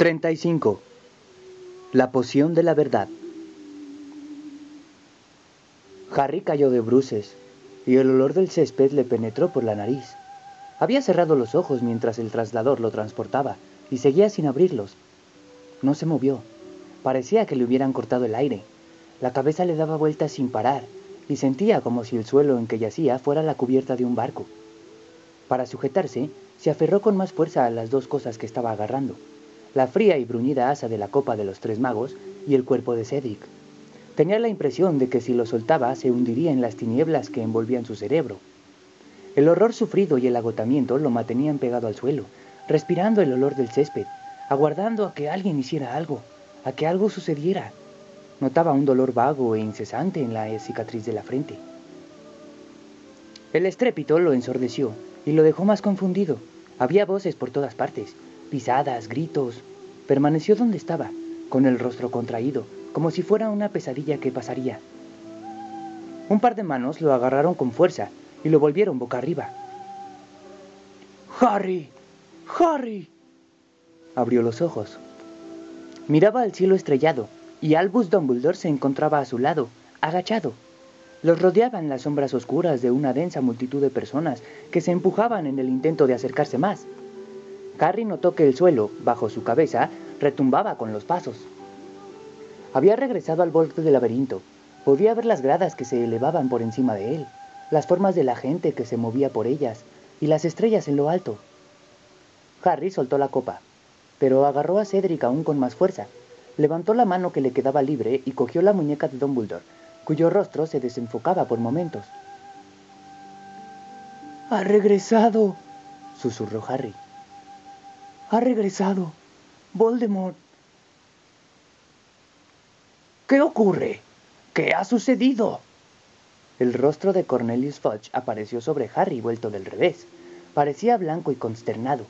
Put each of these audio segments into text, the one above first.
35. La poción de la verdad. Harry cayó de bruces y el olor del césped le penetró por la nariz. Había cerrado los ojos mientras el traslador lo transportaba y seguía sin abrirlos. No se movió. Parecía que le hubieran cortado el aire. La cabeza le daba vueltas sin parar y sentía como si el suelo en que yacía fuera la cubierta de un barco. Para sujetarse, se aferró con más fuerza a las dos cosas que estaba agarrando la fría y bruñida asa de la copa de los tres magos y el cuerpo de Cedric. Tenía la impresión de que si lo soltaba se hundiría en las tinieblas que envolvían su cerebro. El horror sufrido y el agotamiento lo mantenían pegado al suelo, respirando el olor del césped, aguardando a que alguien hiciera algo, a que algo sucediera. Notaba un dolor vago e incesante en la cicatriz de la frente. El estrépito lo ensordeció y lo dejó más confundido. Había voces por todas partes, pisadas, gritos. Permaneció donde estaba, con el rostro contraído, como si fuera una pesadilla que pasaría. Un par de manos lo agarraron con fuerza y lo volvieron boca arriba. ¡Harry! ¡Harry! Abrió los ojos. Miraba al cielo estrellado y Albus Dumbledore se encontraba a su lado, agachado. Los rodeaban las sombras oscuras de una densa multitud de personas que se empujaban en el intento de acercarse más. Harry notó que el suelo, bajo su cabeza, retumbaba con los pasos. Había regresado al borde del laberinto. Podía ver las gradas que se elevaban por encima de él, las formas de la gente que se movía por ellas y las estrellas en lo alto. Harry soltó la copa, pero agarró a Cedric aún con más fuerza. Levantó la mano que le quedaba libre y cogió la muñeca de Dumbledore, cuyo rostro se desenfocaba por momentos. ¡Ha regresado! susurró Harry. Ha regresado. Voldemort. ¿Qué ocurre? ¿Qué ha sucedido? El rostro de Cornelius Fudge apareció sobre Harry vuelto del revés. Parecía blanco y consternado.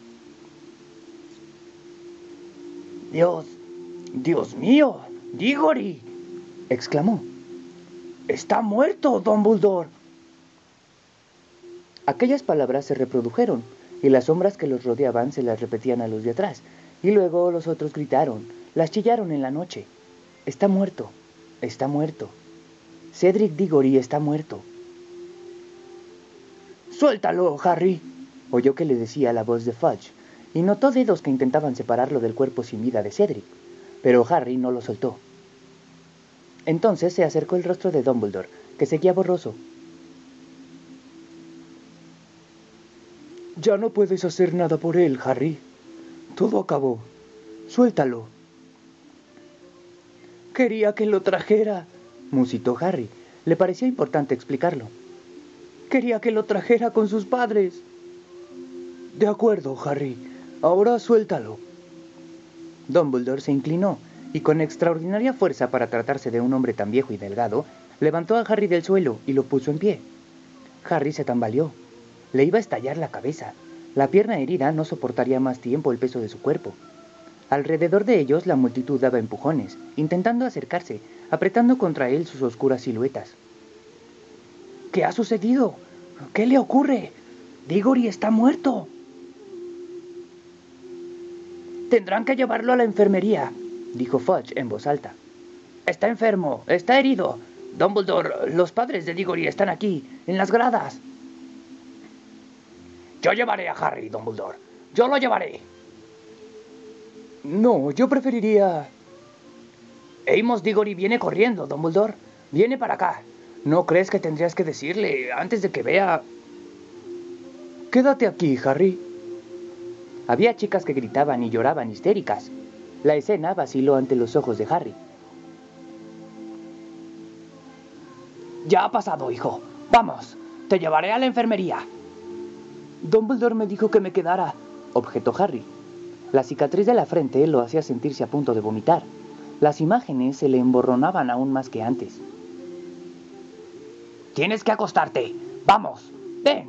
Dios, Dios mío, Diggory, exclamó. Está muerto, Dumbledore. Aquellas palabras se reprodujeron y las sombras que los rodeaban se las repetían a los de atrás, y luego los otros gritaron, las chillaron en la noche. Está muerto, está muerto. Cedric Diggory está muerto. Suéltalo, Harry, oyó que le decía la voz de Fudge, y notó dedos que intentaban separarlo del cuerpo sin vida de Cedric, pero Harry no lo soltó. Entonces se acercó el rostro de Dumbledore, que seguía borroso, Ya no puedes hacer nada por él, Harry. Todo acabó. Suéltalo. Quería que lo trajera, musitó Harry. Le parecía importante explicarlo. Quería que lo trajera con sus padres. De acuerdo, Harry. Ahora suéltalo. Dumbledore se inclinó y con extraordinaria fuerza para tratarse de un hombre tan viejo y delgado, levantó a Harry del suelo y lo puso en pie. Harry se tambaleó. Le iba a estallar la cabeza. La pierna herida no soportaría más tiempo el peso de su cuerpo. Alrededor de ellos la multitud daba empujones, intentando acercarse, apretando contra él sus oscuras siluetas. ¿Qué ha sucedido? ¿Qué le ocurre? Diggory está muerto. Tendrán que llevarlo a la enfermería, dijo Fudge en voz alta. Está enfermo, está herido. Dumbledore, los padres de Diggory están aquí, en las gradas. Yo llevaré a Harry, Dumbledore. Yo lo llevaré. No, yo preferiría... Amos Diggory viene corriendo, Dumbledore. Viene para acá. ¿No crees que tendrías que decirle antes de que vea... Quédate aquí, Harry. Había chicas que gritaban y lloraban histéricas. La escena vaciló ante los ojos de Harry. Ya ha pasado, hijo. Vamos, te llevaré a la enfermería. Dumbledore me dijo que me quedara, objetó Harry. La cicatriz de la frente lo hacía sentirse a punto de vomitar. Las imágenes se le emborronaban aún más que antes. Tienes que acostarte. Vamos, ven.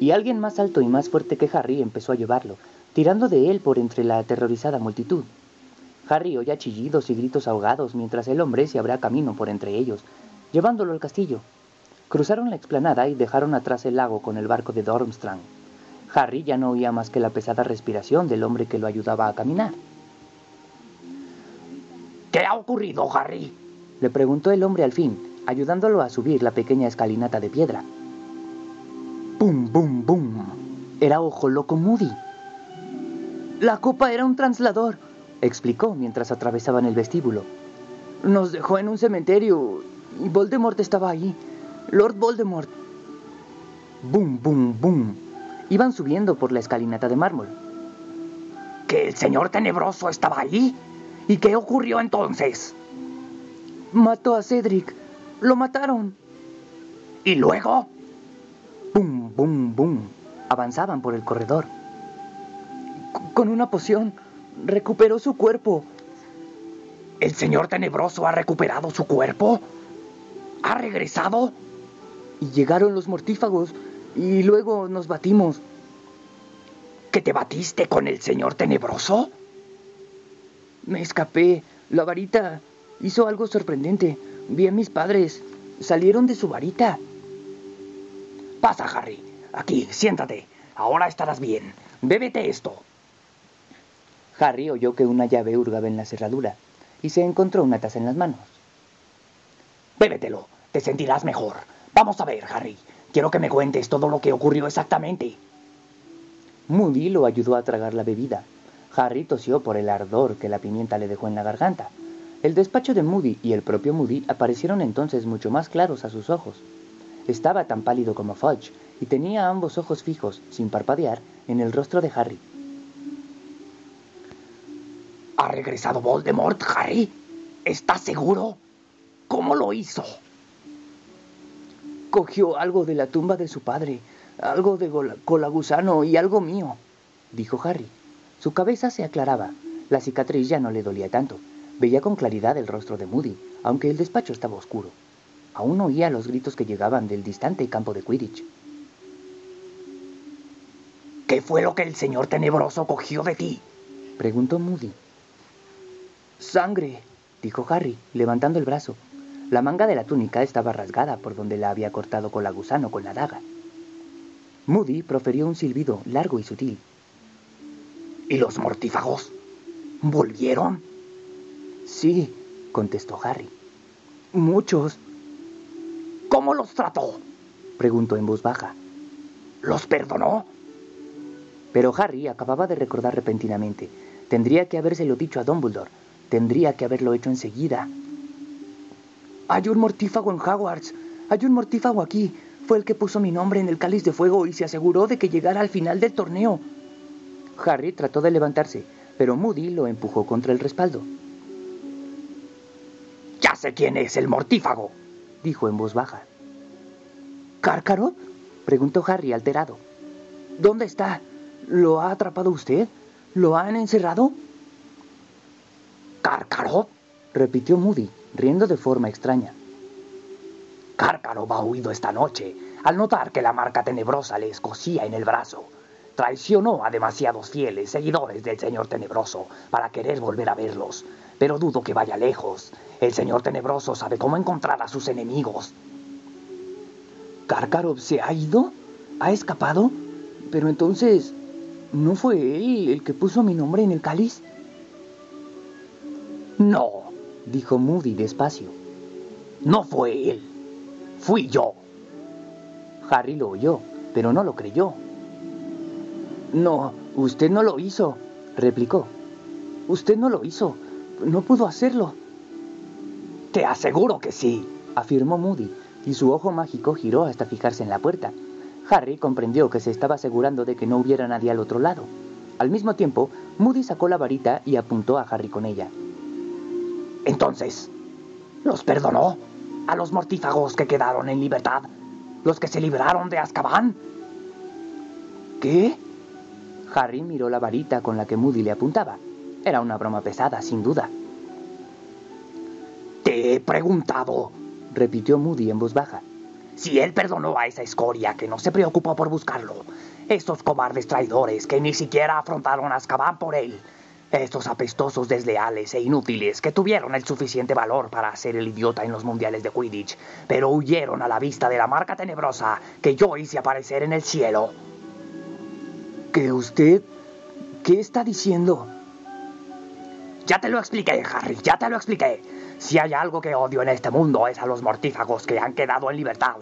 Y alguien más alto y más fuerte que Harry empezó a llevarlo, tirando de él por entre la aterrorizada multitud. Harry oía chillidos y gritos ahogados mientras el hombre se abría camino por entre ellos, llevándolo al castillo. Cruzaron la explanada y dejaron atrás el lago con el barco de Dormstrang. Harry ya no oía más que la pesada respiración del hombre que lo ayudaba a caminar. ¿Qué ha ocurrido, Harry? Le preguntó el hombre al fin, ayudándolo a subir la pequeña escalinata de piedra. ¡Bum, bum, bum! Era Ojo Loco Moody. La copa era un translador, explicó mientras atravesaban el vestíbulo. Nos dejó en un cementerio y Voldemort estaba ahí. Lord Voldemort. ¡Bum, bum, bum! Iban subiendo por la escalinata de mármol. ¿Que el señor tenebroso estaba ahí? ¿Y qué ocurrió entonces? Mató a Cedric. Lo mataron. ¿Y luego? ¡Bum, bum, bum! Avanzaban por el corredor. Con una poción, recuperó su cuerpo. ¿El señor tenebroso ha recuperado su cuerpo? ¿Ha regresado? Y llegaron los mortífagos y luego nos batimos. ¿Que te batiste con el señor tenebroso? Me escapé. La varita hizo algo sorprendente. Vi a mis padres. Salieron de su varita. Pasa, Harry. Aquí, siéntate. Ahora estarás bien. Bébete esto. Harry oyó que una llave hurgaba en la cerradura y se encontró una taza en las manos. Bébetelo. Te sentirás mejor. Vamos a ver, Harry. Quiero que me cuentes todo lo que ocurrió exactamente. Moody lo ayudó a tragar la bebida. Harry tosió por el ardor que la pimienta le dejó en la garganta. El despacho de Moody y el propio Moody aparecieron entonces mucho más claros a sus ojos. Estaba tan pálido como Fudge y tenía ambos ojos fijos, sin parpadear, en el rostro de Harry. ¿Ha regresado Voldemort, Harry? ¿Estás seguro? ¿Cómo lo hizo? Cogió algo de la tumba de su padre, algo de colagusano y algo mío, dijo Harry. Su cabeza se aclaraba. La cicatriz ya no le dolía tanto. Veía con claridad el rostro de Moody, aunque el despacho estaba oscuro. Aún oía los gritos que llegaban del distante campo de Quidditch. ¿Qué fue lo que el señor tenebroso cogió de ti? preguntó Moody. Sangre, dijo Harry, levantando el brazo. La manga de la túnica estaba rasgada por donde la había cortado con la gusano con la daga. Moody proferió un silbido largo y sutil. ¿Y los mortífagos? ¿Volvieron? Sí, contestó Harry. Muchos. ¿Cómo los trató? preguntó en voz baja. ¿Los perdonó? Pero Harry acababa de recordar repentinamente. Tendría que habérselo dicho a Dumbledore. Tendría que haberlo hecho enseguida. Hay un mortífago en Hogwarts. Hay un mortífago aquí. Fue el que puso mi nombre en el cáliz de fuego y se aseguró de que llegara al final del torneo. Harry trató de levantarse, pero Moody lo empujó contra el respaldo. Ya sé quién es el mortífago, dijo en voz baja. ¿Cárcaro? preguntó Harry alterado. ¿Dónde está? ¿Lo ha atrapado usted? ¿Lo han encerrado? ¿Cárcaro? Repitió Moody, riendo de forma extraña. Cárcaro va huido esta noche al notar que la marca tenebrosa le escocía en el brazo traicionó a demasiados fieles seguidores del Señor Tenebroso para querer volver a verlos, pero dudo que vaya lejos. El Señor Tenebroso sabe cómo encontrar a sus enemigos. ¿Karkarov se ha ido? ¿Ha escapado? Pero entonces, ¿no fue él el que puso mi nombre en el cáliz? No, dijo Moody despacio. No fue él. Fui yo. Harry lo oyó, pero no lo creyó. No, usted no lo hizo, replicó. Usted no lo hizo. No pudo hacerlo. Te aseguro que sí, afirmó Moody, y su ojo mágico giró hasta fijarse en la puerta. Harry comprendió que se estaba asegurando de que no hubiera nadie al otro lado. Al mismo tiempo, Moody sacó la varita y apuntó a Harry con ella. Entonces, ¿los perdonó? ¿A los mortífagos que quedaron en libertad? ¿Los que se libraron de Azkaban? ¿Qué? Harry miró la varita con la que Moody le apuntaba. Era una broma pesada, sin duda. Te he preguntado, repitió Moody en voz baja. Si él perdonó a esa escoria que no se preocupó por buscarlo. Estos cobardes traidores que ni siquiera afrontaron a Azkaban por él. Estos apestosos desleales e inútiles que tuvieron el suficiente valor para hacer el idiota en los mundiales de Quidditch, pero huyeron a la vista de la marca tenebrosa que yo hice aparecer en el cielo. ¿Que usted... ¿Qué está diciendo? Ya te lo expliqué, Harry, ya te lo expliqué. Si hay algo que odio en este mundo es a los mortífagos que han quedado en libertad.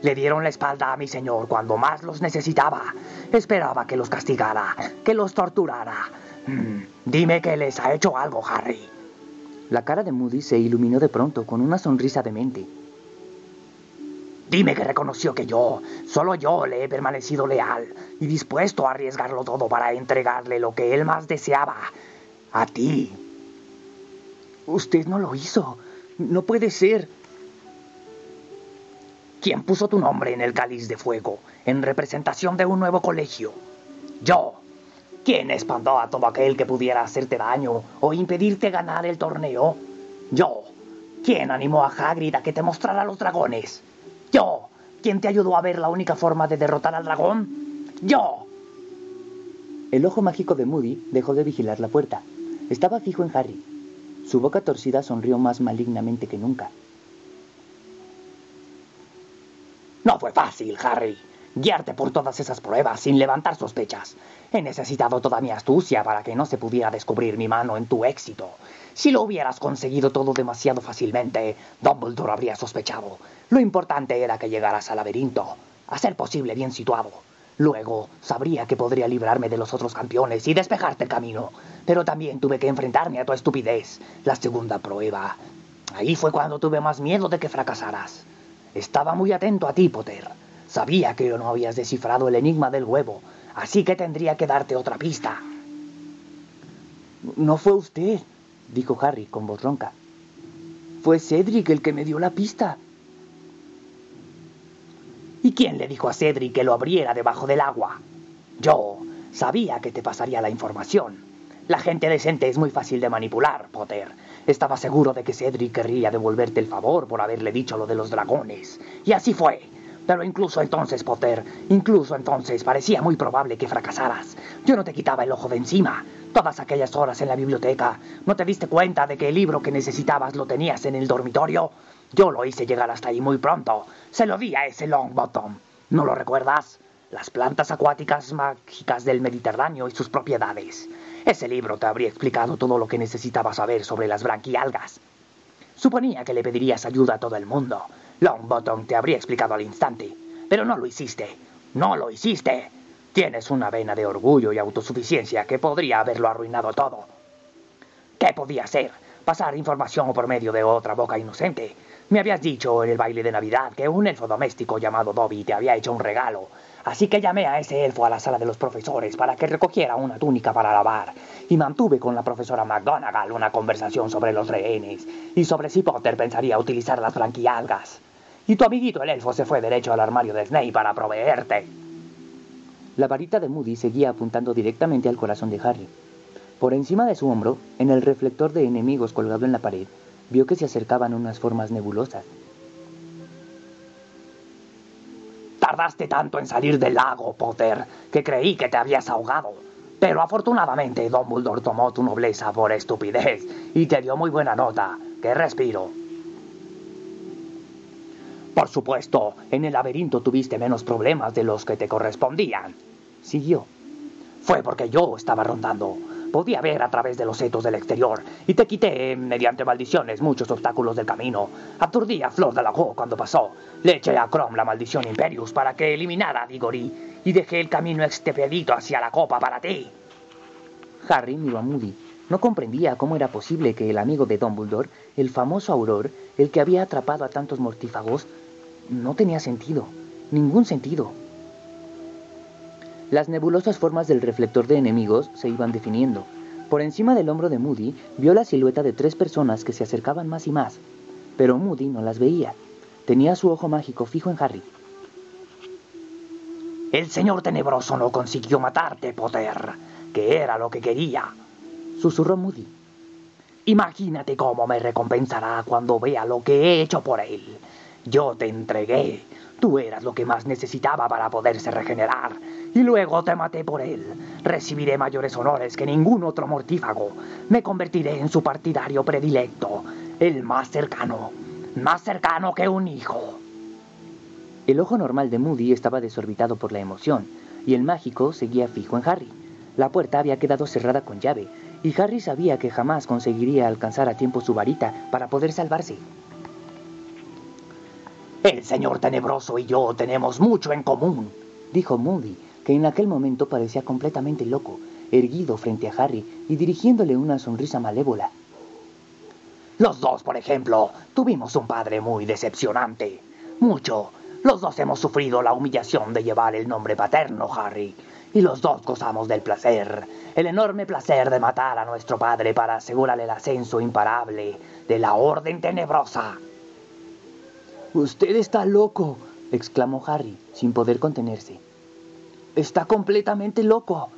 Le dieron la espalda a mi señor cuando más los necesitaba. Esperaba que los castigara, que los torturara. Dime que les ha hecho algo, Harry. La cara de Moody se iluminó de pronto con una sonrisa demente. Dime que reconoció que yo, solo yo le he permanecido leal y dispuesto a arriesgarlo todo para entregarle lo que él más deseaba. A ti. Usted no lo hizo. No puede ser. ¿Quién puso tu nombre en el cáliz de fuego en representación de un nuevo colegio? Yo. ¿Quién espantó a todo aquel que pudiera hacerte daño o impedirte ganar el torneo? Yo. ¿Quién animó a Hagrid a que te mostrara los dragones? Yo. ¿Quién te ayudó a ver la única forma de derrotar al dragón? Yo. El ojo mágico de Moody dejó de vigilar la puerta. Estaba fijo en Harry. Su boca torcida sonrió más malignamente que nunca. No fue fácil, Harry, guiarte por todas esas pruebas sin levantar sospechas. He necesitado toda mi astucia para que no se pudiera descubrir mi mano en tu éxito. Si lo hubieras conseguido todo demasiado fácilmente, Dumbledore habría sospechado. Lo importante era que llegaras al laberinto, a ser posible bien situado. Luego sabría que podría librarme de los otros campeones y despejarte el camino. Pero también tuve que enfrentarme a tu estupidez. La segunda prueba. Ahí fue cuando tuve más miedo de que fracasaras. Estaba muy atento a ti, Potter. Sabía que no habías descifrado el enigma del huevo, así que tendría que darte otra pista. No fue usted, dijo Harry con voz ronca. Fue Cedric el que me dio la pista. ¿Y quién le dijo a Cedric que lo abriera debajo del agua? Yo sabía que te pasaría la información. La gente decente es muy fácil de manipular, Potter. Estaba seguro de que Cedric querría devolverte el favor por haberle dicho lo de los dragones. Y así fue. Pero incluso entonces, Potter, incluso entonces parecía muy probable que fracasaras. Yo no te quitaba el ojo de encima. Todas aquellas horas en la biblioteca, ¿no te diste cuenta de que el libro que necesitabas lo tenías en el dormitorio? Yo lo hice llegar hasta ahí muy pronto. Se lo di a ese Longbottom. ¿No lo recuerdas? Las plantas acuáticas mágicas del Mediterráneo y sus propiedades. Ese libro te habría explicado todo lo que necesitabas saber sobre las branquialgas. Suponía que le pedirías ayuda a todo el mundo. Longbottom te habría explicado al instante. Pero no lo hiciste. No lo hiciste. Tienes una vena de orgullo y autosuficiencia que podría haberlo arruinado todo. ¿Qué podía hacer? Pasar información por medio de otra boca inocente. Me habías dicho en el baile de Navidad que un elfo doméstico llamado Dobby te había hecho un regalo. Así que llamé a ese elfo a la sala de los profesores para que recogiera una túnica para lavar. Y mantuve con la profesora McGonagall una conversación sobre los rehenes y sobre si Potter pensaría utilizar las franquialgas. Y tu amiguito el elfo se fue derecho al armario de Snape para proveerte. La varita de Moody seguía apuntando directamente al corazón de Harry. Por encima de su hombro, en el reflector de enemigos colgado en la pared, vio que se acercaban unas formas nebulosas. Tardaste tanto en salir del lago, Potter, que creí que te habías ahogado. Pero afortunadamente Dumbledore tomó tu nobleza por estupidez y te dio muy buena nota. ¡Qué respiro! Por supuesto, en el laberinto tuviste menos problemas de los que te correspondían. Siguió. Fue porque yo estaba rondando. Podía ver a través de los setos del exterior y te quité, mediante maldiciones, muchos obstáculos del camino. Aturdí a Flor de la cuando pasó. Le eché a Crom la maldición Imperius para que eliminara a Diggory y dejé el camino expedito hacia la copa para ti. Harry miró a Moody. No comprendía cómo era posible que el amigo de Dumbledore, el famoso Auror, el que había atrapado a tantos mortífagos, no tenía sentido. Ningún sentido. Las nebulosas formas del reflector de enemigos se iban definiendo. Por encima del hombro de Moody vio la silueta de tres personas que se acercaban más y más, pero Moody no las veía. Tenía su ojo mágico fijo en Harry. El señor tenebroso no consiguió matarte, Potter, que era lo que quería, susurró Moody. Imagínate cómo me recompensará cuando vea lo que he hecho por él. Yo te entregué. Tú eras lo que más necesitaba para poderse regenerar y luego te maté por él. Recibiré mayores honores que ningún otro mortífago. Me convertiré en su partidario predilecto, el más cercano, más cercano que un hijo. El ojo normal de Moody estaba desorbitado por la emoción. y el mágico seguía fijo en Harry. La puerta había quedado cerrada con llave, y Harry sabía que jamás conseguiría alcanzar a tiempo su varita para poder salvarse. El señor tenebroso y yo tenemos mucho en común, dijo Moody, que en aquel momento parecía completamente loco, erguido frente a Harry y dirigiéndole una sonrisa malévola. Los dos, por ejemplo, tuvimos un padre muy decepcionante. Mucho. Los dos hemos sufrido la humillación de llevar el nombre paterno, Harry. Y los dos gozamos del placer, el enorme placer de matar a nuestro padre para asegurarle el ascenso imparable de la Orden Tenebrosa. Usted está loco, exclamó Harry, sin poder contenerse. Está completamente loco.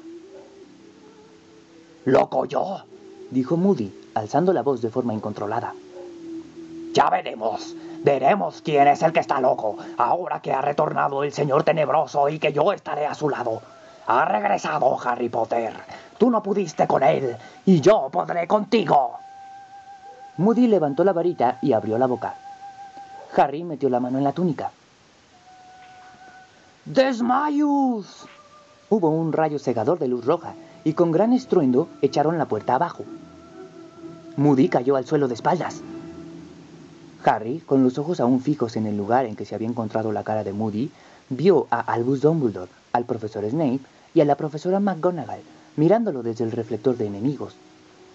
¿Loco yo? dijo Moody, alzando la voz de forma incontrolada. Ya veremos. Veremos quién es el que está loco, ahora que ha retornado el señor tenebroso y que yo estaré a su lado. Ha regresado Harry Potter. Tú no pudiste con él y yo podré contigo. Moody levantó la varita y abrió la boca. Harry metió la mano en la túnica. ¡Desmayus! Hubo un rayo cegador de luz roja y con gran estruendo echaron la puerta abajo. Moody cayó al suelo de espaldas. Harry, con los ojos aún fijos en el lugar en que se había encontrado la cara de Moody, vio a Albus Dumbledore, al profesor Snape y a la profesora McGonagall mirándolo desde el reflector de enemigos.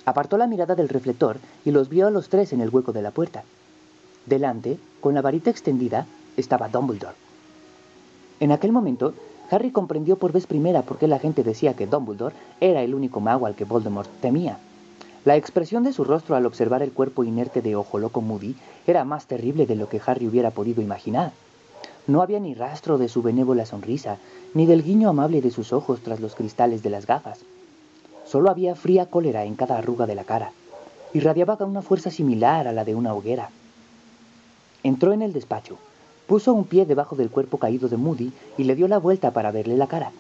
Apartó la mirada del reflector y los vio a los tres en el hueco de la puerta. Delante, con la varita extendida, estaba Dumbledore. En aquel momento, Harry comprendió por vez primera por qué la gente decía que Dumbledore era el único mago al que Voldemort temía. La expresión de su rostro al observar el cuerpo inerte de Ojo Loco Moody era más terrible de lo que Harry hubiera podido imaginar. No había ni rastro de su benévola sonrisa, ni del guiño amable de sus ojos tras los cristales de las gafas. Solo había fría cólera en cada arruga de la cara. Irradiaba una fuerza similar a la de una hoguera. Entró en el despacho, puso un pie debajo del cuerpo caído de Moody y le dio la vuelta para verle la cara.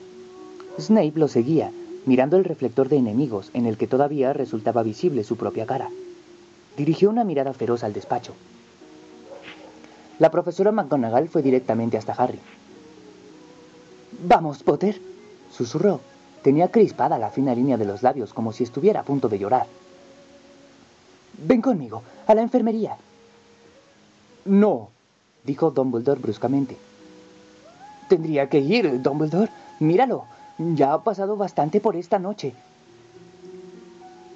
Snape lo seguía, mirando el reflector de enemigos en el que todavía resultaba visible su propia cara. Dirigió una mirada feroz al despacho. La profesora McGonagall fue directamente hasta Harry. Vamos, Potter, susurró. Tenía crispada la fina línea de los labios como si estuviera a punto de llorar. Ven conmigo, a la enfermería. No, dijo Dumbledore bruscamente. Tendría que ir, Dumbledore. Míralo, ya ha pasado bastante por esta noche.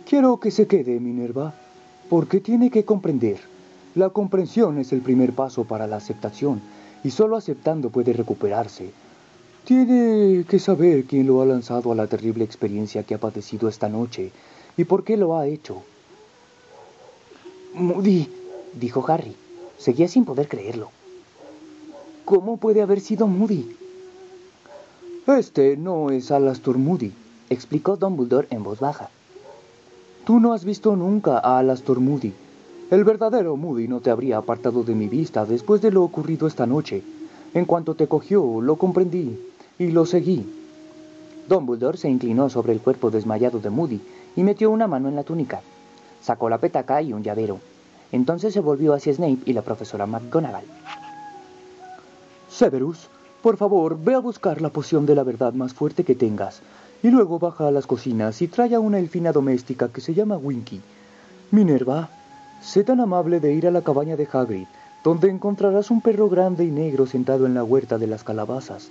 Quiero que se quede, Minerva, porque tiene que comprender. La comprensión es el primer paso para la aceptación, y solo aceptando puede recuperarse. Tiene que saber quién lo ha lanzado a la terrible experiencia que ha padecido esta noche y por qué lo ha hecho. Moody, dijo Harry. Seguía sin poder creerlo. ¿Cómo puede haber sido Moody? Este no es Alastor Moody, explicó Dumbledore en voz baja. Tú no has visto nunca a Alastor Moody. El verdadero Moody no te habría apartado de mi vista después de lo ocurrido esta noche. En cuanto te cogió, lo comprendí y lo seguí. Dumbledore se inclinó sobre el cuerpo desmayado de Moody y metió una mano en la túnica. Sacó la petaca y un llavero. Entonces se volvió hacia Snape y la profesora McGonagall. Severus, por favor, ve a buscar la poción de la verdad más fuerte que tengas, y luego baja a las cocinas y trae a una elfina doméstica que se llama Winky. Minerva, sé tan amable de ir a la cabaña de Hagrid, donde encontrarás un perro grande y negro sentado en la huerta de las calabazas.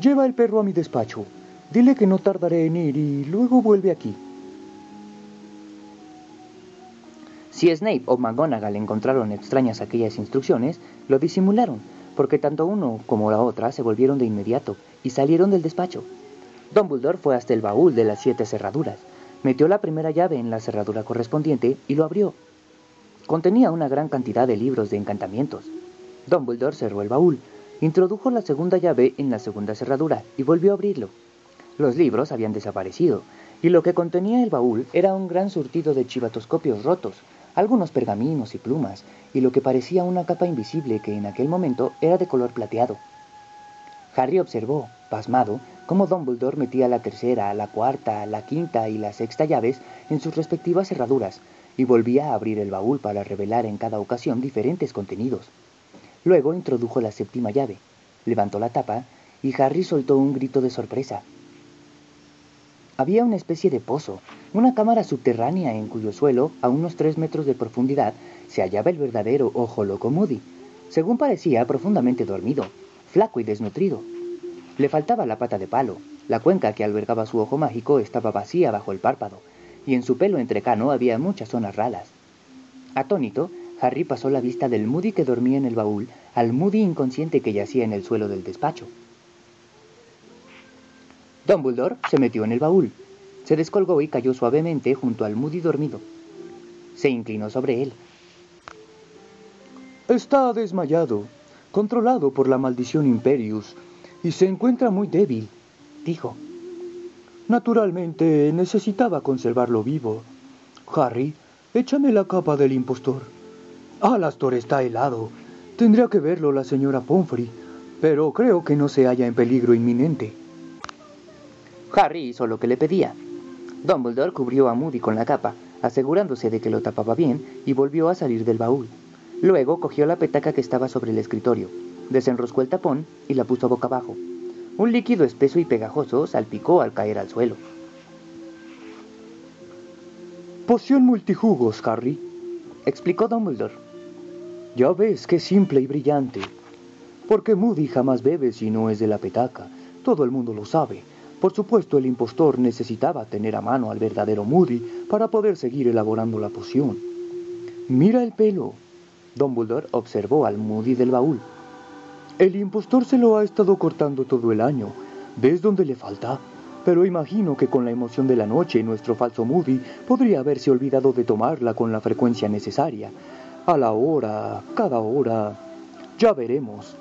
Lleva el perro a mi despacho. Dile que no tardaré en ir y luego vuelve aquí. Si Snape o McGonagall encontraron extrañas aquellas instrucciones, lo disimularon, porque tanto uno como la otra se volvieron de inmediato y salieron del despacho. Dumbledore fue hasta el baúl de las siete cerraduras, metió la primera llave en la cerradura correspondiente y lo abrió. Contenía una gran cantidad de libros de encantamientos. Dumbledore cerró el baúl, Introdujo la segunda llave en la segunda cerradura y volvió a abrirlo. Los libros habían desaparecido, y lo que contenía el baúl era un gran surtido de chivatoscopios rotos, algunos pergaminos y plumas, y lo que parecía una capa invisible que en aquel momento era de color plateado. Harry observó, pasmado, cómo Dumbledore metía la tercera, la cuarta, la quinta y la sexta llaves en sus respectivas cerraduras, y volvía a abrir el baúl para revelar en cada ocasión diferentes contenidos. Luego introdujo la séptima llave, levantó la tapa y Harry soltó un grito de sorpresa. Había una especie de pozo, una cámara subterránea en cuyo suelo, a unos tres metros de profundidad, se hallaba el verdadero ojo loco Moody. Según parecía, profundamente dormido, flaco y desnutrido. Le faltaba la pata de palo, la cuenca que albergaba su ojo mágico estaba vacía bajo el párpado, y en su pelo entrecano había muchas zonas ralas. Atónito, Harry pasó la vista del Moody que dormía en el baúl al Moody inconsciente que yacía en el suelo del despacho. Dumbledore se metió en el baúl, se descolgó y cayó suavemente junto al Moody dormido. Se inclinó sobre él. Está desmayado, controlado por la maldición Imperius, y se encuentra muy débil, dijo. Naturalmente necesitaba conservarlo vivo. Harry, échame la capa del impostor. Alastor está helado. Tendría que verlo la señora Pomfrey, pero creo que no se halla en peligro inminente. Harry hizo lo que le pedía. Dumbledore cubrió a Moody con la capa, asegurándose de que lo tapaba bien, y volvió a salir del baúl. Luego cogió la petaca que estaba sobre el escritorio, desenroscó el tapón y la puso boca abajo. Un líquido espeso y pegajoso salpicó al caer al suelo. Poción multijugos, Harry, explicó Dumbledore. Ya ves qué simple y brillante. Porque Moody jamás bebe si no es de la petaca. Todo el mundo lo sabe. Por supuesto, el impostor necesitaba tener a mano al verdadero Moody para poder seguir elaborando la poción. Mira el pelo. Dumbledore observó al Moody del baúl. El impostor se lo ha estado cortando todo el año. ¿Ves dónde le falta? Pero imagino que con la emoción de la noche nuestro falso Moody podría haberse olvidado de tomarla con la frecuencia necesaria a la hora, cada hora. Ya veremos.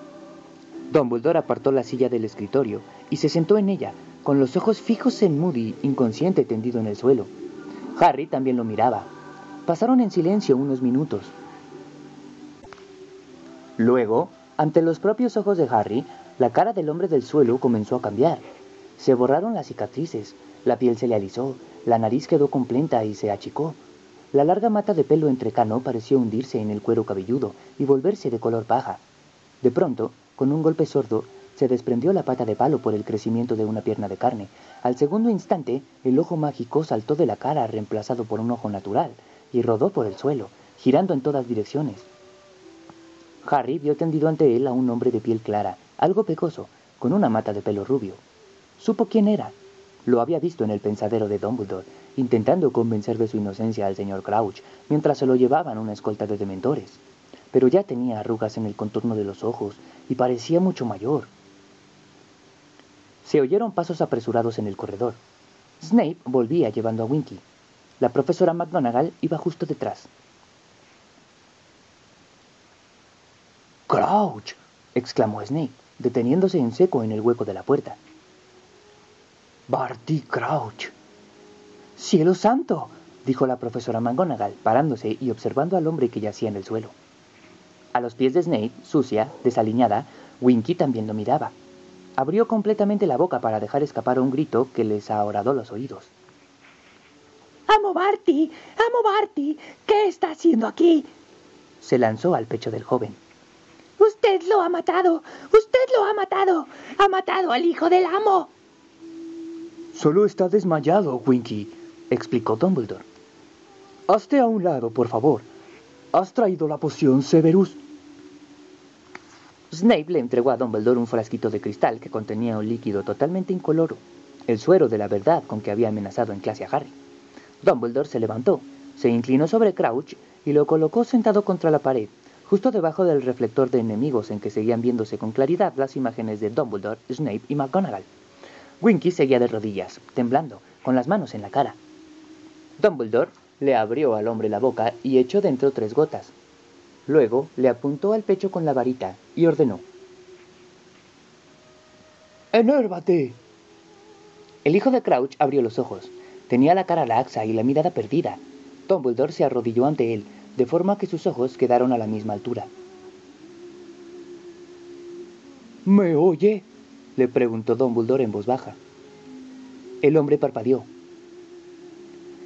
Dumbledore apartó la silla del escritorio y se sentó en ella, con los ojos fijos en Moody, inconsciente tendido en el suelo. Harry también lo miraba. Pasaron en silencio unos minutos. Luego, ante los propios ojos de Harry, la cara del hombre del suelo comenzó a cambiar. Se borraron las cicatrices, la piel se le alisó, la nariz quedó completa y se achicó. La larga mata de pelo entrecano pareció hundirse en el cuero cabelludo y volverse de color paja. De pronto, con un golpe sordo, se desprendió la pata de palo por el crecimiento de una pierna de carne. Al segundo instante, el ojo mágico saltó de la cara reemplazado por un ojo natural y rodó por el suelo, girando en todas direcciones. Harry vio tendido ante él a un hombre de piel clara, algo pecoso, con una mata de pelo rubio. Supo quién era. Lo había visto en el pensadero de Dumbledore intentando convencer de su inocencia al señor Crouch mientras se lo llevaban una escolta de dementores. Pero ya tenía arrugas en el contorno de los ojos y parecía mucho mayor. Se oyeron pasos apresurados en el corredor. Snape volvía llevando a Winky. La profesora McGonagall iba justo detrás. ¡Crouch! exclamó Snape, deteniéndose en seco en el hueco de la puerta. Barty Crouch. ¡Cielo santo! dijo la profesora McGonagall, parándose y observando al hombre que yacía en el suelo. A los pies de Snape, sucia, desaliñada, Winky también lo miraba. Abrió completamente la boca para dejar escapar un grito que les ahoradó los oídos. ¡Amo Barty! ¡Amo Barty! ¿Qué está haciendo aquí? Se lanzó al pecho del joven. ¡Usted lo ha matado! ¡Usted lo ha matado! ¡Ha matado al hijo del amo! Solo está desmayado, Winky, explicó Dumbledore. Hazte a un lado, por favor. ¿Has traído la poción, Severus? Snape le entregó a Dumbledore un frasquito de cristal que contenía un líquido totalmente incoloro, el suero de la verdad con que había amenazado en clase a Harry. Dumbledore se levantó, se inclinó sobre Crouch y lo colocó sentado contra la pared, justo debajo del reflector de enemigos en que seguían viéndose con claridad las imágenes de Dumbledore, Snape y McGonagall. Winky seguía de rodillas, temblando, con las manos en la cara. Dumbledore le abrió al hombre la boca y echó dentro tres gotas. Luego le apuntó al pecho con la varita y ordenó. ¡Enérvate! El hijo de Crouch abrió los ojos. Tenía la cara laxa y la mirada perdida. Dumbledore se arrodilló ante él, de forma que sus ojos quedaron a la misma altura. ¿Me oye? le preguntó Dumbledore en voz baja. El hombre parpadeó.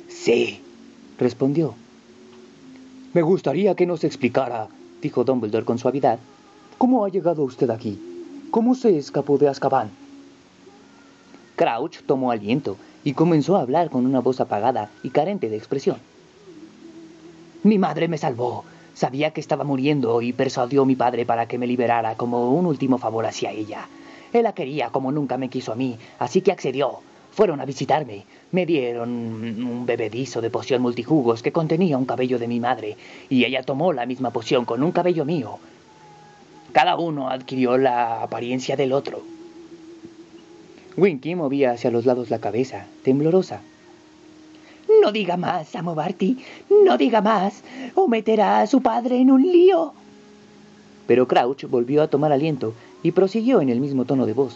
Sí, respondió. Me gustaría que nos explicara, dijo Dumbledore con suavidad, cómo ha llegado usted aquí. ¿Cómo se escapó de Azkaban? Crouch tomó aliento y comenzó a hablar con una voz apagada y carente de expresión. Mi madre me salvó. Sabía que estaba muriendo y persuadió a mi padre para que me liberara como un último favor hacia ella. Él la quería como nunca me quiso a mí, así que accedió. Fueron a visitarme. Me dieron un bebedizo de poción multijugos que contenía un cabello de mi madre, y ella tomó la misma poción con un cabello mío. Cada uno adquirió la apariencia del otro. Winky movía hacia los lados la cabeza, temblorosa. No diga más, amo Barty. No diga más, o meterá a su padre en un lío. Pero Crouch volvió a tomar aliento y prosiguió en el mismo tono de voz.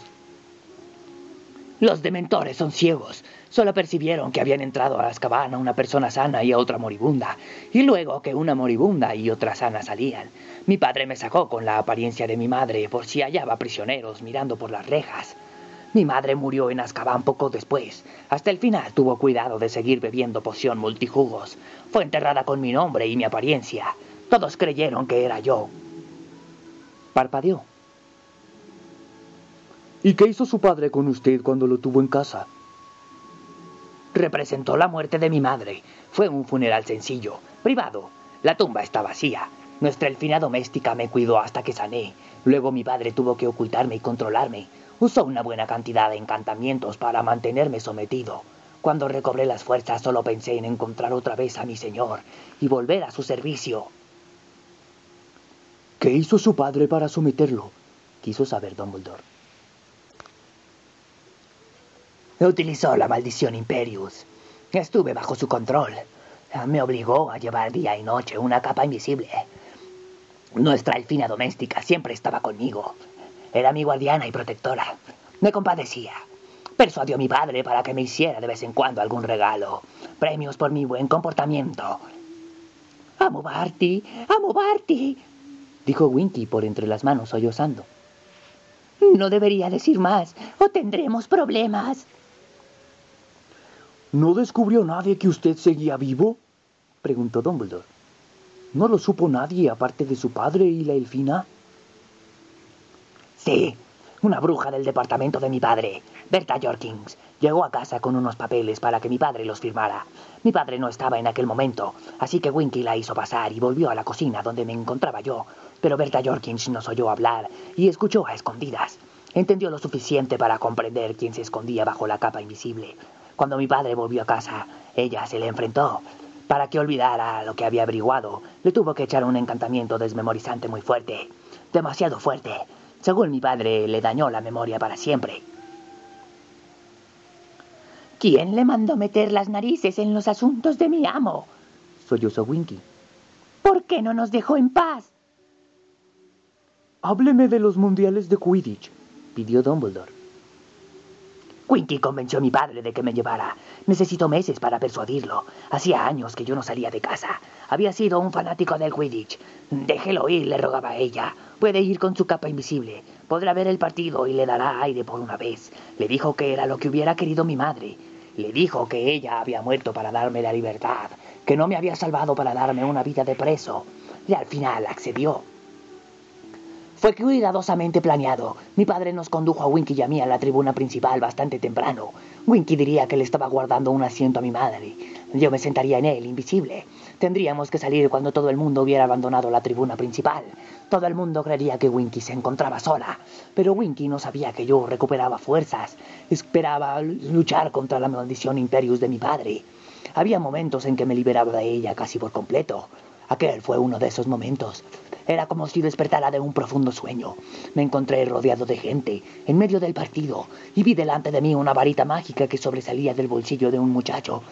Los dementores son ciegos. Solo percibieron que habían entrado a Azkaban a una persona sana y a otra moribunda, y luego que una moribunda y otra sana salían. Mi padre me sacó con la apariencia de mi madre por si hallaba prisioneros mirando por las rejas. Mi madre murió en Azkaban poco después. Hasta el final tuvo cuidado de seguir bebiendo poción multijugos. Fue enterrada con mi nombre y mi apariencia. Todos creyeron que era yo. Parpadeó. ¿Y qué hizo su padre con usted cuando lo tuvo en casa? Representó la muerte de mi madre. Fue un funeral sencillo, privado. La tumba está vacía. Nuestra elfina doméstica me cuidó hasta que sané. Luego mi padre tuvo que ocultarme y controlarme. Usó una buena cantidad de encantamientos para mantenerme sometido. Cuando recobré las fuerzas solo pensé en encontrar otra vez a mi señor y volver a su servicio. ¿Qué hizo su padre para someterlo? Quiso saber Dumbledore. Utilizó la maldición Imperius. Estuve bajo su control. Me obligó a llevar día y noche una capa invisible. Nuestra elfina doméstica siempre estaba conmigo. Era mi guardiana y protectora. Me compadecía. Persuadió a mi padre para que me hiciera de vez en cuando algún regalo. Premios por mi buen comportamiento. Amo Barty, amo Barty, dijo Winky por entre las manos sollozando. No debería decir más, o tendremos problemas. ¿No descubrió nadie que usted seguía vivo? preguntó Dumbledore. ¿No lo supo nadie aparte de su padre y la elfina? Sí, una bruja del departamento de mi padre, Berta Jorkins, llegó a casa con unos papeles para que mi padre los firmara. Mi padre no estaba en aquel momento, así que Winky la hizo pasar y volvió a la cocina donde me encontraba yo. Pero Berta Jorkins nos oyó hablar y escuchó a escondidas. Entendió lo suficiente para comprender quién se escondía bajo la capa invisible. Cuando mi padre volvió a casa, ella se le enfrentó. Para que olvidara lo que había averiguado, le tuvo que echar un encantamiento desmemorizante muy fuerte. Demasiado fuerte. Según mi padre, le dañó la memoria para siempre. ¿Quién le mandó meter las narices en los asuntos de mi amo? sollozó Winky. ¿Por qué no nos dejó en paz? Hábleme de los mundiales de Quidditch, pidió Dumbledore. Winky convenció a mi padre de que me llevara. Necesitó meses para persuadirlo. Hacía años que yo no salía de casa. Había sido un fanático del Quidditch. Déjelo ir, le rogaba a ella. Puede ir con su capa invisible. Podrá ver el partido y le dará aire por una vez. Le dijo que era lo que hubiera querido mi madre. Le dijo que ella había muerto para darme la libertad, que no me había salvado para darme una vida de preso. Y al final accedió. Fue cuidadosamente planeado. Mi padre nos condujo a Winky y a mí a la tribuna principal bastante temprano. Winky diría que le estaba guardando un asiento a mi madre. Yo me sentaría en él, invisible. Tendríamos que salir cuando todo el mundo hubiera abandonado la tribuna principal. Todo el mundo creería que Winky se encontraba sola, pero Winky no sabía que yo recuperaba fuerzas. Esperaba luchar contra la maldición Imperius de mi padre. Había momentos en que me liberaba de ella casi por completo. Aquel fue uno de esos momentos. Era como si despertara de un profundo sueño. Me encontré rodeado de gente, en medio del partido, y vi delante de mí una varita mágica que sobresalía del bolsillo de un muchacho.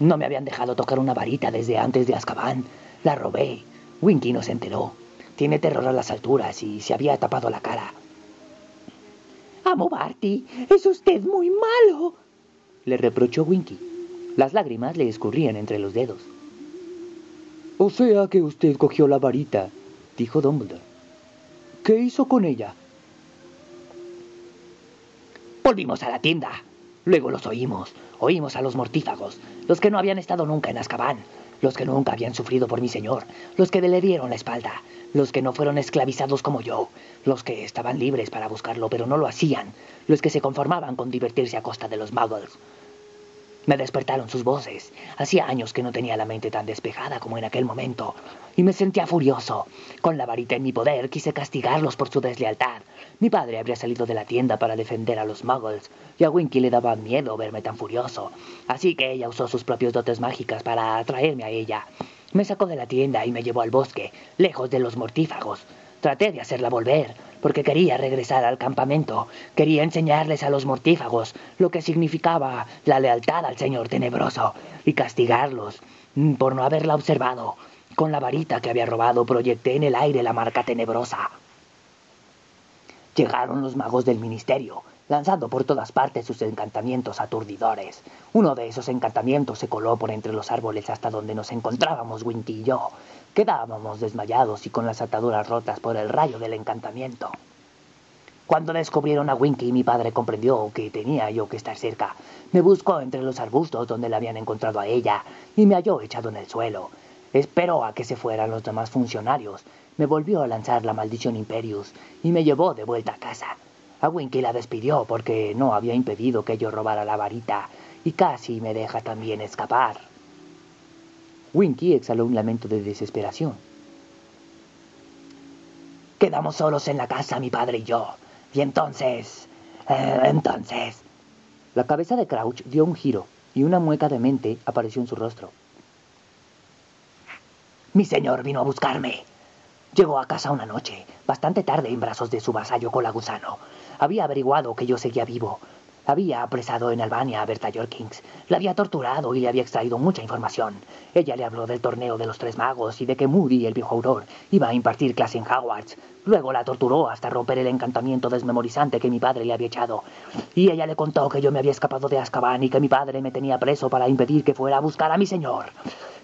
No me habían dejado tocar una varita desde antes de Azkaban. La robé. Winky no se enteró. Tiene terror a las alturas y se había tapado la cara. Amo Barty, es usted muy malo. Le reprochó Winky. Las lágrimas le escurrían entre los dedos. O sea que usted cogió la varita dijo Dumbledore. ¿Qué hizo con ella? Volvimos a la tienda. Luego los oímos. Oímos a los mortífagos, los que no habían estado nunca en Azkaban. los que nunca habían sufrido por mi señor, los que le dieron la espalda, los que no fueron esclavizados como yo, los que estaban libres para buscarlo pero no lo hacían, los que se conformaban con divertirse a costa de los muggles. Me despertaron sus voces. Hacía años que no tenía la mente tan despejada como en aquel momento, y me sentía furioso. Con la varita en mi poder quise castigarlos por su deslealtad. Mi padre habría salido de la tienda para defender a los muggles, y a Winky le daba miedo verme tan furioso, así que ella usó sus propios dotes mágicas para atraerme a ella. Me sacó de la tienda y me llevó al bosque, lejos de los mortífagos. Traté de hacerla volver, porque quería regresar al campamento, quería enseñarles a los mortífagos lo que significaba la lealtad al Señor Tenebroso y castigarlos por no haberla observado. Con la varita que había robado proyecté en el aire la marca tenebrosa. Llegaron los magos del ministerio, lanzando por todas partes sus encantamientos aturdidores. Uno de esos encantamientos se coló por entre los árboles hasta donde nos encontrábamos Winky y yo. Quedábamos desmayados y con las ataduras rotas por el rayo del encantamiento. Cuando descubrieron a Winky, mi padre comprendió que tenía yo que estar cerca. Me buscó entre los arbustos donde la habían encontrado a ella y me halló echado en el suelo. Esperó a que se fueran los demás funcionarios. Me volvió a lanzar la maldición Imperius y me llevó de vuelta a casa. A Winky la despidió porque no había impedido que yo robara la varita y casi me deja también escapar. Winky exhaló un lamento de desesperación. Quedamos solos en la casa, mi padre y yo. Y entonces... Eh, entonces... La cabeza de Crouch dio un giro y una mueca de mente apareció en su rostro. Mi señor vino a buscarme. Llegó a casa una noche, bastante tarde en brazos de su vasallo Colagusano. Había averiguado que yo seguía vivo, había apresado en Albania a Berta Jorkins, la había torturado y le había extraído mucha información. Ella le habló del torneo de los tres magos y de que Moody, el viejo auror, iba a impartir clase en Hogwarts. Luego la torturó hasta romper el encantamiento desmemorizante que mi padre le había echado. Y ella le contó que yo me había escapado de Azkaban y que mi padre me tenía preso para impedir que fuera a buscar a mi señor.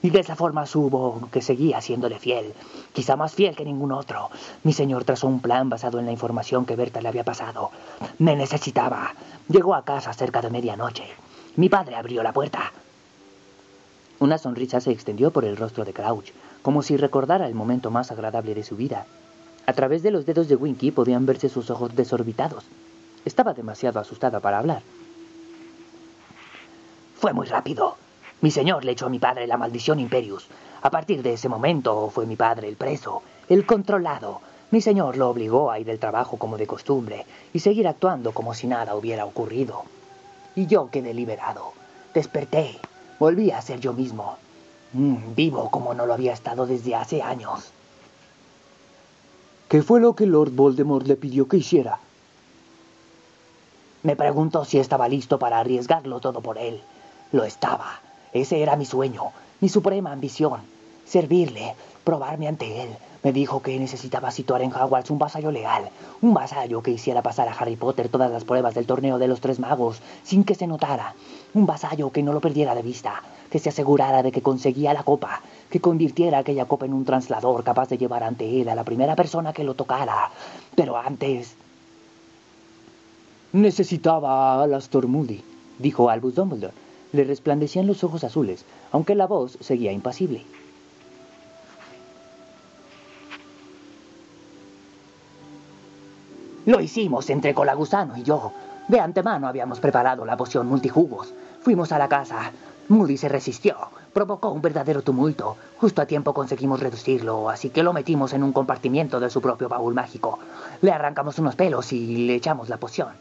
Y de esa forma supo que seguía siéndole fiel, quizá más fiel que ningún otro. Mi señor trazó un plan basado en la información que Berta le había pasado. Me necesitaba. Llegó a casa cerca de medianoche. Mi padre abrió la puerta. Una sonrisa se extendió por el rostro de Crouch, como si recordara el momento más agradable de su vida. A través de los dedos de Winky podían verse sus ojos desorbitados. Estaba demasiado asustada para hablar. Fue muy rápido. Mi señor le echó a mi padre la maldición Imperius. A partir de ese momento fue mi padre el preso, el controlado. Mi señor lo obligó a ir del trabajo como de costumbre y seguir actuando como si nada hubiera ocurrido. Y yo quedé liberado. Desperté. Volví a ser yo mismo. Mm, vivo como no lo había estado desde hace años. ¿Qué fue lo que Lord Voldemort le pidió que hiciera? Me preguntó si estaba listo para arriesgarlo todo por él. Lo estaba. Ese era mi sueño, mi suprema ambición. Servirle, probarme ante él. Me dijo que necesitaba situar en Hogwarts un vasallo leal, un vasallo que hiciera pasar a Harry Potter todas las pruebas del torneo de los tres magos sin que se notara, un vasallo que no lo perdiera de vista, que se asegurara de que conseguía la copa, que convirtiera aquella copa en un traslador capaz de llevar ante él a la primera persona que lo tocara. Pero antes... Necesitaba a Alastor Moody, dijo Albus Dumbledore le resplandecían los ojos azules, aunque la voz seguía impasible. Lo hicimos entre Colagusano y yo. De antemano habíamos preparado la poción multijugos. Fuimos a la casa. Moody se resistió. Provocó un verdadero tumulto. Justo a tiempo conseguimos reducirlo, así que lo metimos en un compartimiento de su propio baúl mágico. Le arrancamos unos pelos y le echamos la poción.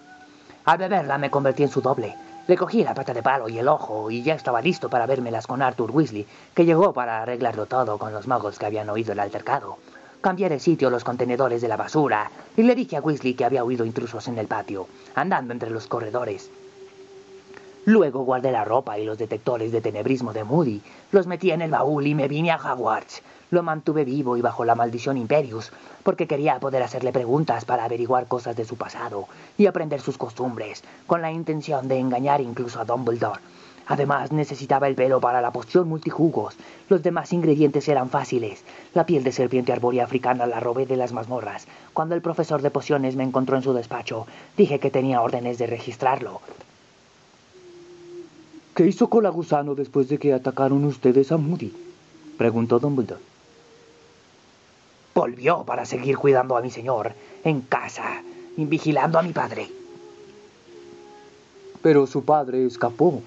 Al beberla me convertí en su doble. Le cogí la pata de palo y el ojo y ya estaba listo para vérmelas con Arthur Weasley, que llegó para arreglarlo todo con los magos que habían oído el altercado. Cambié de sitio los contenedores de la basura y le dije a Weasley que había oído intrusos en el patio, andando entre los corredores. Luego guardé la ropa y los detectores de tenebrismo de Moody, los metí en el baúl y me vine a Hogwarts. Lo mantuve vivo y bajo la maldición Imperius, porque quería poder hacerle preguntas para averiguar cosas de su pasado y aprender sus costumbres, con la intención de engañar incluso a Dumbledore. Además, necesitaba el pelo para la poción multijugos. Los demás ingredientes eran fáciles. La piel de serpiente arbórea africana la robé de las mazmorras. Cuando el profesor de pociones me encontró en su despacho, dije que tenía órdenes de registrarlo. ¿Qué hizo Colagusano después de que atacaron ustedes a Moody? preguntó Dumbledore. Volvió para seguir cuidando a mi señor en casa y vigilando a mi padre. Pero su padre escapó.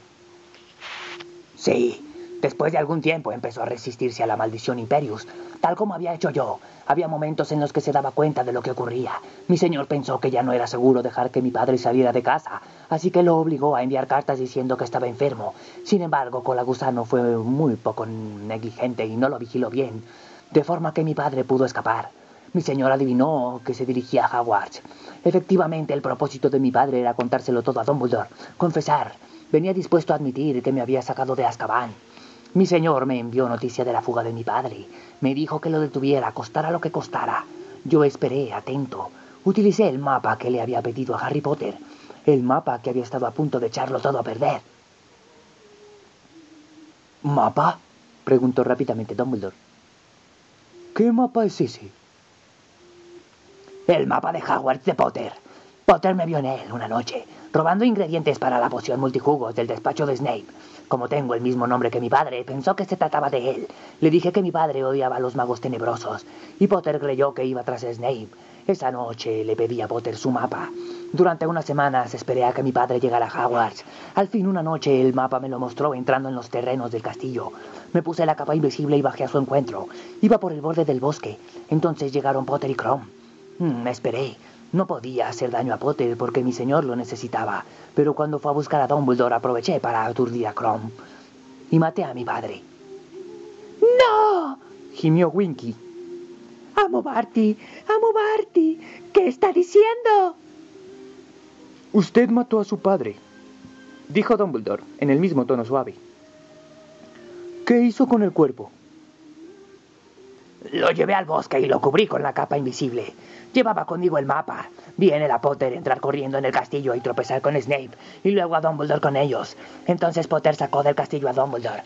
Sí, después de algún tiempo empezó a resistirse a la maldición Imperius, tal como había hecho yo. Había momentos en los que se daba cuenta de lo que ocurría. Mi señor pensó que ya no era seguro dejar que mi padre saliera de casa, así que lo obligó a enviar cartas diciendo que estaba enfermo. Sin embargo, Colagusano fue muy poco negligente y no lo vigiló bien, de forma que mi padre pudo escapar. Mi señor adivinó que se dirigía a Hogwarts. Efectivamente, el propósito de mi padre era contárselo todo a Dumbledore, confesar. Venía dispuesto a admitir que me había sacado de Azkaban. Mi señor me envió noticia de la fuga de mi padre. Me dijo que lo detuviera, costara lo que costara. Yo esperé, atento. Utilicé el mapa que le había pedido a Harry Potter. El mapa que había estado a punto de echarlo todo a perder. ¿Mapa? preguntó rápidamente Dumbledore. ¿Qué mapa es ese? El mapa de Hogwarts de Potter. Potter me vio en él una noche, robando ingredientes para la poción multijugos del despacho de Snape. Como tengo el mismo nombre que mi padre, pensó que se trataba de él. Le dije que mi padre odiaba a los magos tenebrosos, y Potter creyó que iba tras Snape. Esa noche le pedí a Potter su mapa. Durante unas semanas esperé a que mi padre llegara a Hogwarts. Al fin una noche el mapa me lo mostró entrando en los terrenos del castillo. Me puse la capa invisible y bajé a su encuentro. Iba por el borde del bosque. Entonces llegaron Potter y Chrome. Mm, me esperé. No podía hacer daño a Potter porque mi señor lo necesitaba, pero cuando fue a buscar a Dumbledore aproveché para aturdir a Chrome. Y maté a mi padre. ¡No! gimió Winky. Amo Barty, amo Barty. ¿Qué está diciendo? Usted mató a su padre, dijo Dumbledore en el mismo tono suave. ¿Qué hizo con el cuerpo? Lo llevé al bosque y lo cubrí con la capa invisible. Llevaba conmigo el mapa. Vi en el a Potter entrar corriendo en el castillo y tropezar con Snape, y luego a Dumbledore con ellos. Entonces Potter sacó del castillo a Dumbledore.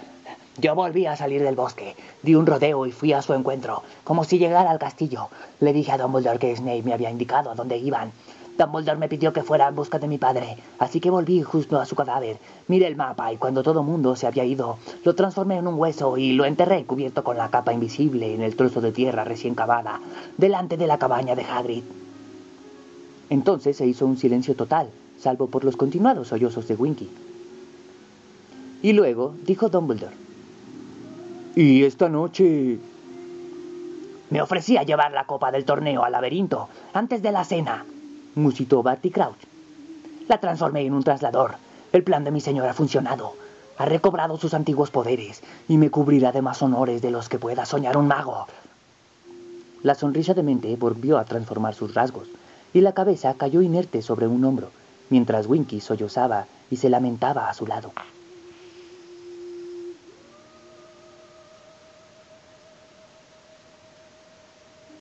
Yo volví a salir del bosque, di un rodeo y fui a su encuentro, como si llegara al castillo. Le dije a Dumbledore que Snape me había indicado a dónde iban. Dumbledore me pidió que fuera en busca de mi padre, así que volví justo a su cadáver. Miré el mapa y cuando todo mundo se había ido, lo transformé en un hueso y lo enterré cubierto con la capa invisible en el trozo de tierra recién cavada, delante de la cabaña de Hagrid. Entonces se hizo un silencio total, salvo por los continuados sollozos de Winky. Y luego dijo Dumbledore. ¿Y esta noche? Me ofrecí a llevar la copa del torneo al laberinto antes de la cena musitó Barty Crouch. La transformé en un traslador. El plan de mi señor ha funcionado. Ha recobrado sus antiguos poderes y me cubrirá de más honores de los que pueda soñar un mago. La sonrisa de mente volvió a transformar sus rasgos y la cabeza cayó inerte sobre un hombro, mientras Winky sollozaba y se lamentaba a su lado.